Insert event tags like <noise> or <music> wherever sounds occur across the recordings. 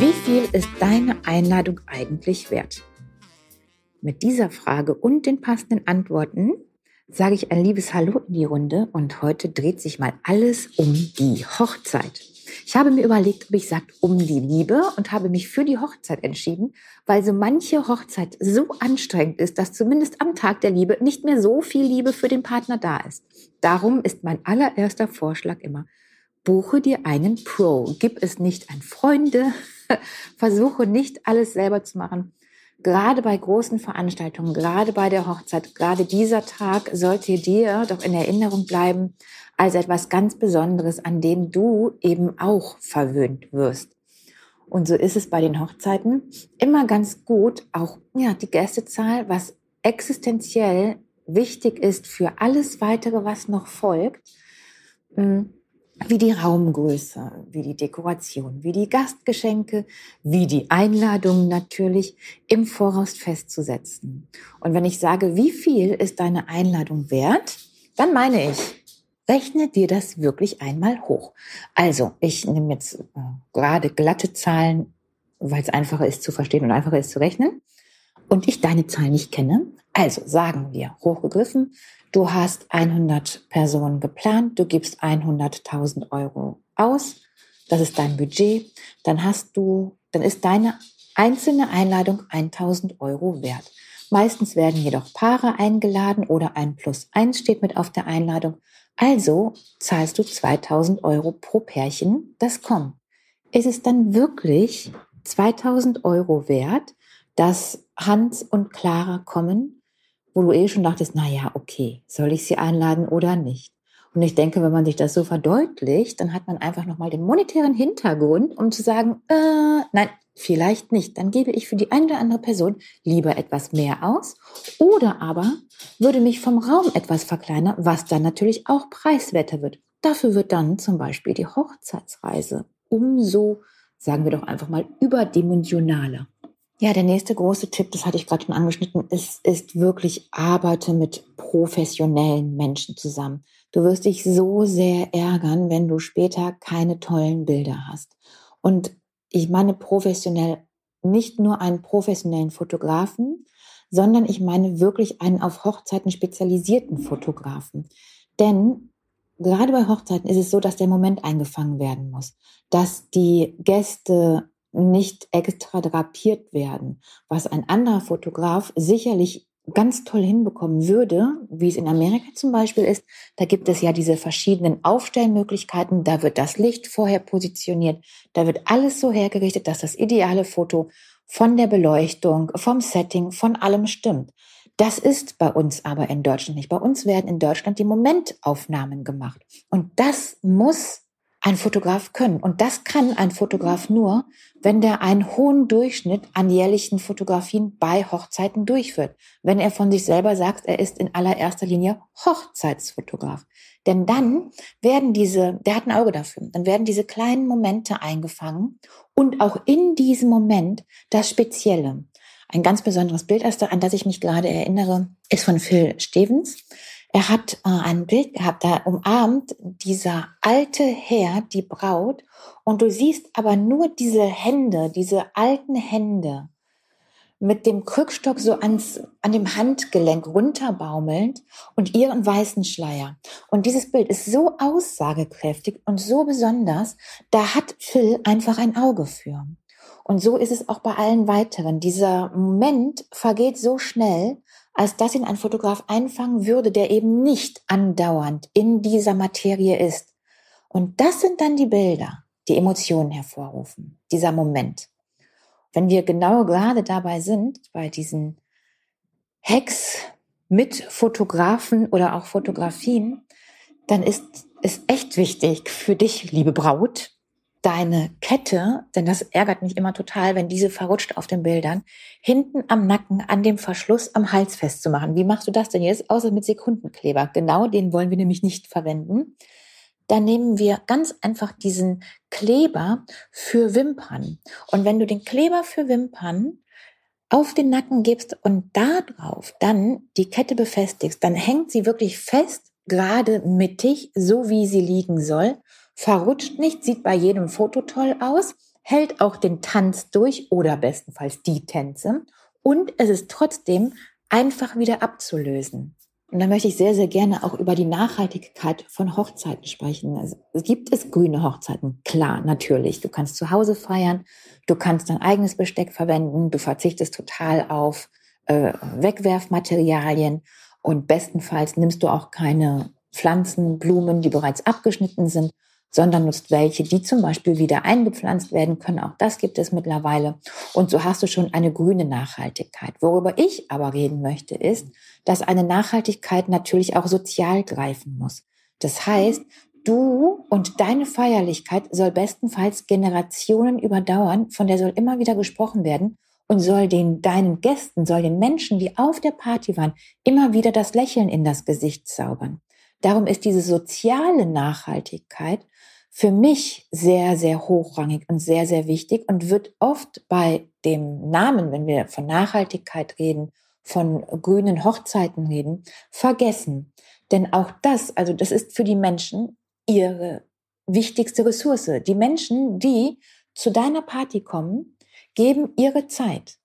Wie viel ist deine Einladung eigentlich wert? Mit dieser Frage und den passenden Antworten sage ich ein liebes Hallo in die Runde und heute dreht sich mal alles um die Hochzeit. Ich habe mir überlegt, ob ich sage um die Liebe und habe mich für die Hochzeit entschieden, weil so manche Hochzeit so anstrengend ist, dass zumindest am Tag der Liebe nicht mehr so viel Liebe für den Partner da ist. Darum ist mein allererster Vorschlag immer, buche dir einen Pro. Gib es nicht an Freunde, <laughs> versuche nicht alles selber zu machen. Gerade bei großen Veranstaltungen, gerade bei der Hochzeit, gerade dieser Tag sollte dir doch in Erinnerung bleiben als etwas ganz Besonderes, an dem du eben auch verwöhnt wirst. Und so ist es bei den Hochzeiten immer ganz gut, auch ja, die Gästezahl, was existenziell wichtig ist für alles weitere, was noch folgt, hm, wie die Raumgröße, wie die Dekoration, wie die Gastgeschenke, wie die Einladungen natürlich im Voraus festzusetzen. Und wenn ich sage, wie viel ist deine Einladung wert, dann meine ich, rechne dir das wirklich einmal hoch. Also, ich nehme jetzt äh, gerade glatte Zahlen, weil es einfacher ist zu verstehen und einfacher ist zu rechnen. Und ich deine Zahl nicht kenne. Also sagen wir, hochgegriffen, Du hast 100 Personen geplant, du gibst 100.000 Euro aus, das ist dein Budget, dann hast du, dann ist deine einzelne Einladung 1.000 Euro wert. Meistens werden jedoch Paare eingeladen oder ein Plus eins steht mit auf der Einladung. Also zahlst du 2000 Euro pro Pärchen, das kommt. Ist es dann wirklich 2000 Euro wert, dass Hans und Clara kommen wo du eh schon dachtest, na ja, okay, soll ich sie einladen oder nicht? Und ich denke, wenn man sich das so verdeutlicht, dann hat man einfach nochmal den monetären Hintergrund, um zu sagen, äh, nein, vielleicht nicht. Dann gebe ich für die eine oder andere Person lieber etwas mehr aus oder aber würde mich vom Raum etwas verkleinern, was dann natürlich auch preiswerter wird. Dafür wird dann zum Beispiel die Hochzeitsreise umso, sagen wir doch einfach mal, überdimensionaler. Ja, der nächste große Tipp, das hatte ich gerade schon angeschnitten, ist, ist wirklich arbeite mit professionellen Menschen zusammen. Du wirst dich so sehr ärgern, wenn du später keine tollen Bilder hast. Und ich meine professionell nicht nur einen professionellen Fotografen, sondern ich meine wirklich einen auf Hochzeiten spezialisierten Fotografen. Denn gerade bei Hochzeiten ist es so, dass der Moment eingefangen werden muss, dass die Gäste nicht extra drapiert werden, was ein anderer Fotograf sicherlich ganz toll hinbekommen würde, wie es in Amerika zum Beispiel ist. Da gibt es ja diese verschiedenen Aufstellmöglichkeiten. Da wird das Licht vorher positioniert. Da wird alles so hergerichtet, dass das ideale Foto von der Beleuchtung, vom Setting, von allem stimmt. Das ist bei uns aber in Deutschland nicht. Bei uns werden in Deutschland die Momentaufnahmen gemacht. Und das muss ein Fotograf können. Und das kann ein Fotograf nur, wenn der einen hohen Durchschnitt an jährlichen Fotografien bei Hochzeiten durchführt. Wenn er von sich selber sagt, er ist in allererster Linie Hochzeitsfotograf. Denn dann werden diese, der hat ein Auge dafür, dann werden diese kleinen Momente eingefangen und auch in diesem Moment das Spezielle. Ein ganz besonderes Bild, an das ich mich gerade erinnere, ist von Phil Stevens. Er hat äh, ein Bild gehabt, da umarmt dieser alte Herr die Braut und du siehst aber nur diese Hände, diese alten Hände mit dem Krückstock so ans, an dem Handgelenk runterbaumelnd und ihren weißen Schleier. Und dieses Bild ist so aussagekräftig und so besonders, da hat Phil einfach ein Auge für. Und so ist es auch bei allen weiteren. Dieser Moment vergeht so schnell als dass ihn ein Fotograf einfangen würde, der eben nicht andauernd in dieser Materie ist. Und das sind dann die Bilder, die Emotionen hervorrufen, dieser Moment. Wenn wir genau gerade dabei sind, bei diesen Hacks mit Fotografen oder auch Fotografien, dann ist es echt wichtig für dich, liebe Braut, deine Kette, denn das ärgert mich immer total, wenn diese verrutscht auf den Bildern, hinten am Nacken an dem Verschluss am Hals festzumachen. Wie machst du das denn jetzt? Außer mit Sekundenkleber. Genau den wollen wir nämlich nicht verwenden. Dann nehmen wir ganz einfach diesen Kleber für Wimpern. Und wenn du den Kleber für Wimpern auf den Nacken gibst und da drauf dann die Kette befestigst, dann hängt sie wirklich fest, gerade mittig, so wie sie liegen soll verrutscht nicht, sieht bei jedem Foto toll aus, hält auch den Tanz durch oder bestenfalls die Tänze und es ist trotzdem einfach wieder abzulösen. Und da möchte ich sehr, sehr gerne auch über die Nachhaltigkeit von Hochzeiten sprechen. Also, gibt es grüne Hochzeiten? Klar, natürlich. Du kannst zu Hause feiern, du kannst dein eigenes Besteck verwenden, du verzichtest total auf äh, Wegwerfmaterialien und bestenfalls nimmst du auch keine Pflanzen, Blumen, die bereits abgeschnitten sind, sondern nutzt welche, die zum Beispiel wieder eingepflanzt werden können. Auch das gibt es mittlerweile. Und so hast du schon eine grüne Nachhaltigkeit. Worüber ich aber reden möchte, ist, dass eine Nachhaltigkeit natürlich auch sozial greifen muss. Das heißt, du und deine Feierlichkeit soll bestenfalls Generationen überdauern, von der soll immer wieder gesprochen werden und soll den deinen Gästen, soll den Menschen, die auf der Party waren, immer wieder das Lächeln in das Gesicht zaubern. Darum ist diese soziale Nachhaltigkeit für mich sehr, sehr hochrangig und sehr, sehr wichtig und wird oft bei dem Namen, wenn wir von Nachhaltigkeit reden, von grünen Hochzeiten reden, vergessen. Denn auch das, also das ist für die Menschen ihre wichtigste Ressource. Die Menschen, die zu deiner Party kommen, geben ihre Zeit,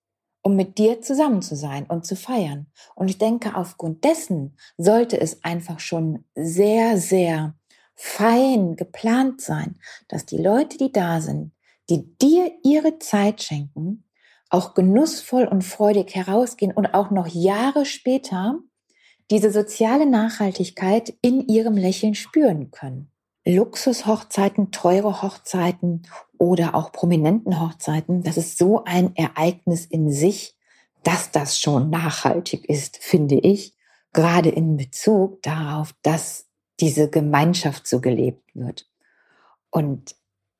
um mit dir zusammen zu sein und zu feiern. Und ich denke, aufgrund dessen sollte es einfach schon sehr, sehr fein geplant sein, dass die Leute, die da sind, die dir ihre Zeit schenken, auch genussvoll und freudig herausgehen und auch noch Jahre später diese soziale Nachhaltigkeit in ihrem Lächeln spüren können. Luxushochzeiten, teure Hochzeiten oder auch prominenten Hochzeiten, das ist so ein Ereignis in sich, dass das schon nachhaltig ist, finde ich, gerade in Bezug darauf, dass diese Gemeinschaft so gelebt wird. Und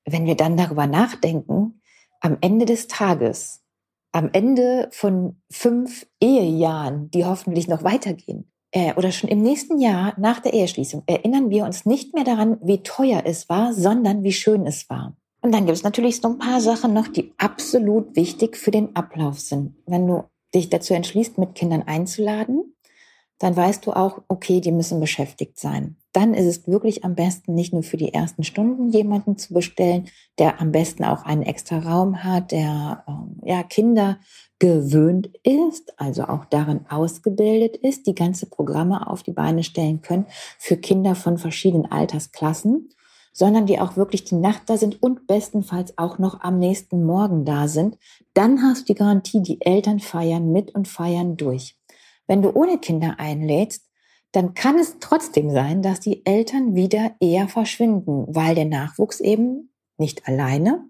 wenn wir dann darüber nachdenken, am Ende des Tages, am Ende von fünf Ehejahren, die hoffentlich noch weitergehen, äh, oder schon im nächsten Jahr nach der Eheschließung, erinnern wir uns nicht mehr daran, wie teuer es war, sondern wie schön es war. Und dann gibt es natürlich so ein paar Sachen noch, die absolut wichtig für den Ablauf sind. Wenn du dich dazu entschließt, mit Kindern einzuladen, dann weißt du auch, okay, die müssen beschäftigt sein. Dann ist es wirklich am besten, nicht nur für die ersten Stunden jemanden zu bestellen, der am besten auch einen extra Raum hat, der ähm, ja Kinder gewöhnt ist, also auch darin ausgebildet ist, die ganze Programme auf die Beine stellen können für Kinder von verschiedenen Altersklassen, sondern die auch wirklich die Nacht da sind und bestenfalls auch noch am nächsten Morgen da sind. Dann hast du die Garantie, die Eltern feiern mit und feiern durch. Wenn du ohne Kinder einlädst, dann kann es trotzdem sein, dass die Eltern wieder eher verschwinden, weil der Nachwuchs eben nicht alleine,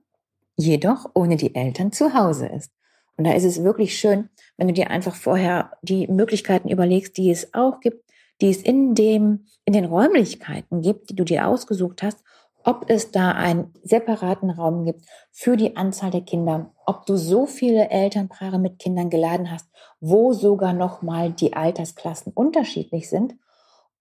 jedoch ohne die Eltern zu Hause ist. Und da ist es wirklich schön, wenn du dir einfach vorher die Möglichkeiten überlegst, die es auch gibt, die es in dem, in den Räumlichkeiten gibt, die du dir ausgesucht hast ob es da einen separaten Raum gibt für die Anzahl der Kinder, ob du so viele Elternpaare mit Kindern geladen hast, wo sogar noch mal die Altersklassen unterschiedlich sind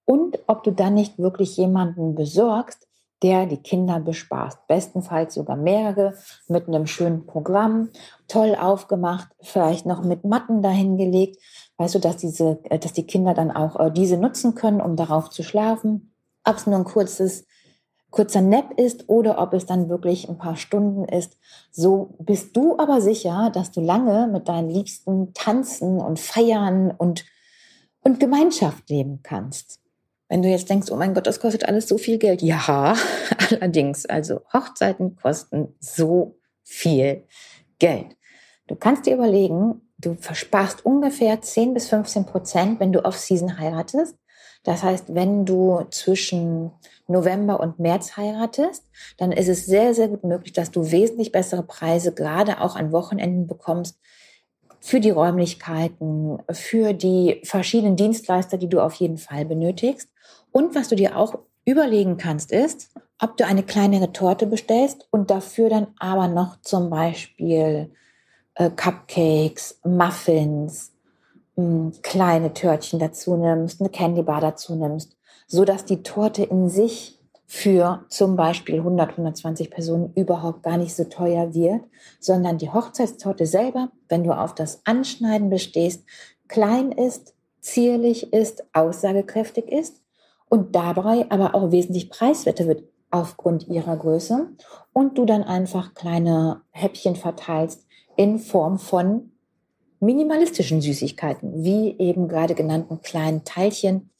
und ob du dann nicht wirklich jemanden besorgst, der die Kinder bespaßt. Bestenfalls sogar mehrere mit einem schönen Programm, toll aufgemacht, vielleicht noch mit Matten dahingelegt. Weißt du, dass diese, äh, dass die Kinder dann auch äh, diese nutzen können, um darauf zu schlafen. Ob es nur ein kurzes kurzer Nap ist oder ob es dann wirklich ein paar Stunden ist. So bist du aber sicher, dass du lange mit deinen Liebsten tanzen und feiern und, und Gemeinschaft leben kannst. Wenn du jetzt denkst, oh mein Gott, das kostet alles so viel Geld. Ja, <laughs> allerdings, also Hochzeiten kosten so viel Geld. Du kannst dir überlegen, du versparst ungefähr 10 bis 15 Prozent, wenn du Off-Season heiratest. Das heißt, wenn du zwischen November und März heiratest, dann ist es sehr, sehr gut möglich, dass du wesentlich bessere Preise gerade auch an Wochenenden bekommst für die Räumlichkeiten, für die verschiedenen Dienstleister, die du auf jeden Fall benötigst. Und was du dir auch überlegen kannst, ist, ob du eine kleinere Torte bestellst und dafür dann aber noch zum Beispiel äh, Cupcakes, Muffins, mh, kleine Törtchen dazu nimmst, eine Candy Bar dazu nimmst so dass die Torte in sich für zum Beispiel 100, 120 Personen überhaupt gar nicht so teuer wird, sondern die Hochzeitstorte selber, wenn du auf das Anschneiden bestehst, klein ist, zierlich ist, aussagekräftig ist und dabei aber auch wesentlich preiswerter wird aufgrund ihrer Größe und du dann einfach kleine Häppchen verteilst in Form von minimalistischen Süßigkeiten, wie eben gerade genannten kleinen Teilchen,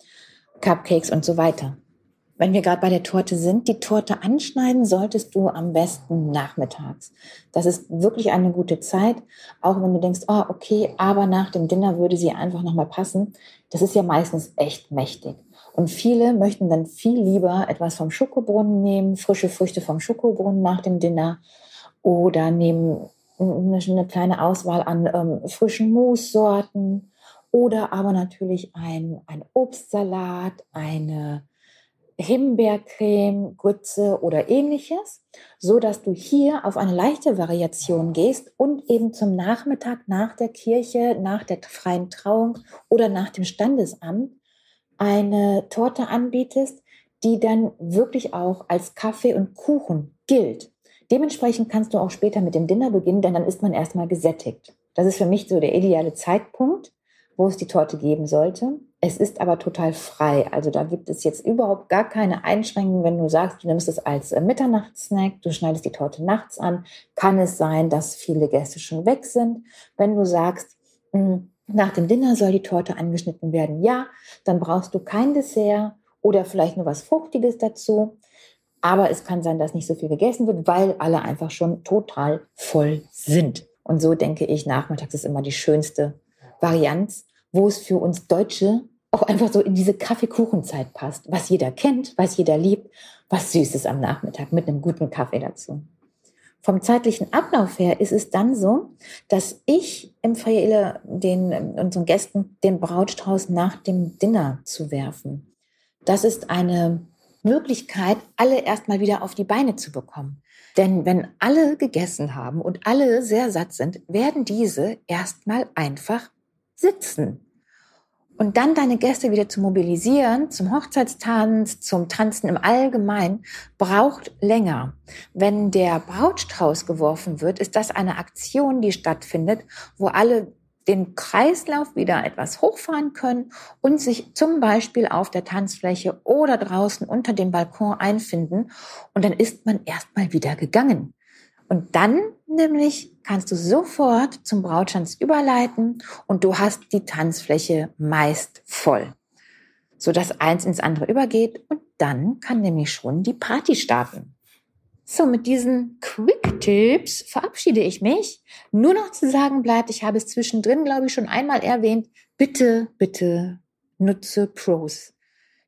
Cupcakes und so weiter. Wenn wir gerade bei der Torte sind, die Torte anschneiden solltest du am besten nachmittags. Das ist wirklich eine gute Zeit, auch wenn du denkst, oh, okay, aber nach dem Dinner würde sie einfach nochmal passen. Das ist ja meistens echt mächtig. Und viele möchten dann viel lieber etwas vom Schokobrunnen nehmen, frische Früchte vom Schokobrunnen nach dem Dinner oder nehmen eine kleine Auswahl an ähm, frischen Moussorten oder aber natürlich ein, ein Obstsalat, eine Himbeercreme, Grütze oder ähnliches, so dass du hier auf eine leichte Variation gehst und eben zum Nachmittag nach der Kirche, nach der freien Trauung oder nach dem Standesamt eine Torte anbietest, die dann wirklich auch als Kaffee und Kuchen gilt. Dementsprechend kannst du auch später mit dem Dinner beginnen, denn dann ist man erstmal gesättigt. Das ist für mich so der ideale Zeitpunkt, wo es die Torte geben sollte. Es ist aber total frei. Also da gibt es jetzt überhaupt gar keine Einschränkungen. Wenn du sagst, du nimmst es als äh, Mitternachtssnack, du schneidest die Torte nachts an, kann es sein, dass viele Gäste schon weg sind. Wenn du sagst, hm, nach dem Dinner soll die Torte angeschnitten werden. Ja, dann brauchst du kein Dessert oder vielleicht nur was Fruchtiges dazu. Aber es kann sein, dass nicht so viel gegessen wird, weil alle einfach schon total voll sind. Und so denke ich, nachmittags ist immer die schönste Varianz, wo es für uns Deutsche auch einfach so in diese Kaffeekuchenzeit passt, was jeder kennt, was jeder liebt, was Süßes am Nachmittag mit einem guten Kaffee dazu. Vom zeitlichen Ablauf her ist es dann so, dass ich empfehle den, unseren Gästen den Brautstrauß nach dem Dinner zu werfen. Das ist eine Möglichkeit, alle erstmal wieder auf die Beine zu bekommen. Denn wenn alle gegessen haben und alle sehr satt sind, werden diese erstmal einfach sitzen. Und dann deine Gäste wieder zu mobilisieren zum Hochzeitstanz, zum Tanzen im Allgemeinen, braucht länger. Wenn der Brautstrauß geworfen wird, ist das eine Aktion, die stattfindet, wo alle den Kreislauf wieder etwas hochfahren können und sich zum Beispiel auf der Tanzfläche oder draußen unter dem Balkon einfinden. Und dann ist man erstmal wieder gegangen. Und dann nämlich kannst du sofort zum Brautschanz überleiten und du hast die Tanzfläche meist voll, sodass eins ins andere übergeht und dann kann nämlich schon die Party starten. So, mit diesen Quick-Tipps verabschiede ich mich. Nur noch zu sagen bleibt, ich habe es zwischendrin, glaube ich, schon einmal erwähnt, bitte, bitte nutze Pros.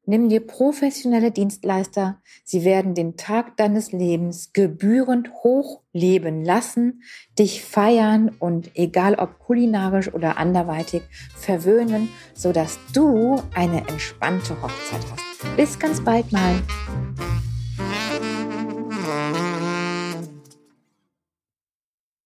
Nimm dir professionelle Dienstleister. Sie werden den Tag deines Lebens gebührend hochleben lassen, dich feiern und egal ob kulinarisch oder anderweitig verwöhnen, sodass du eine entspannte Hochzeit hast. Bis ganz bald mal.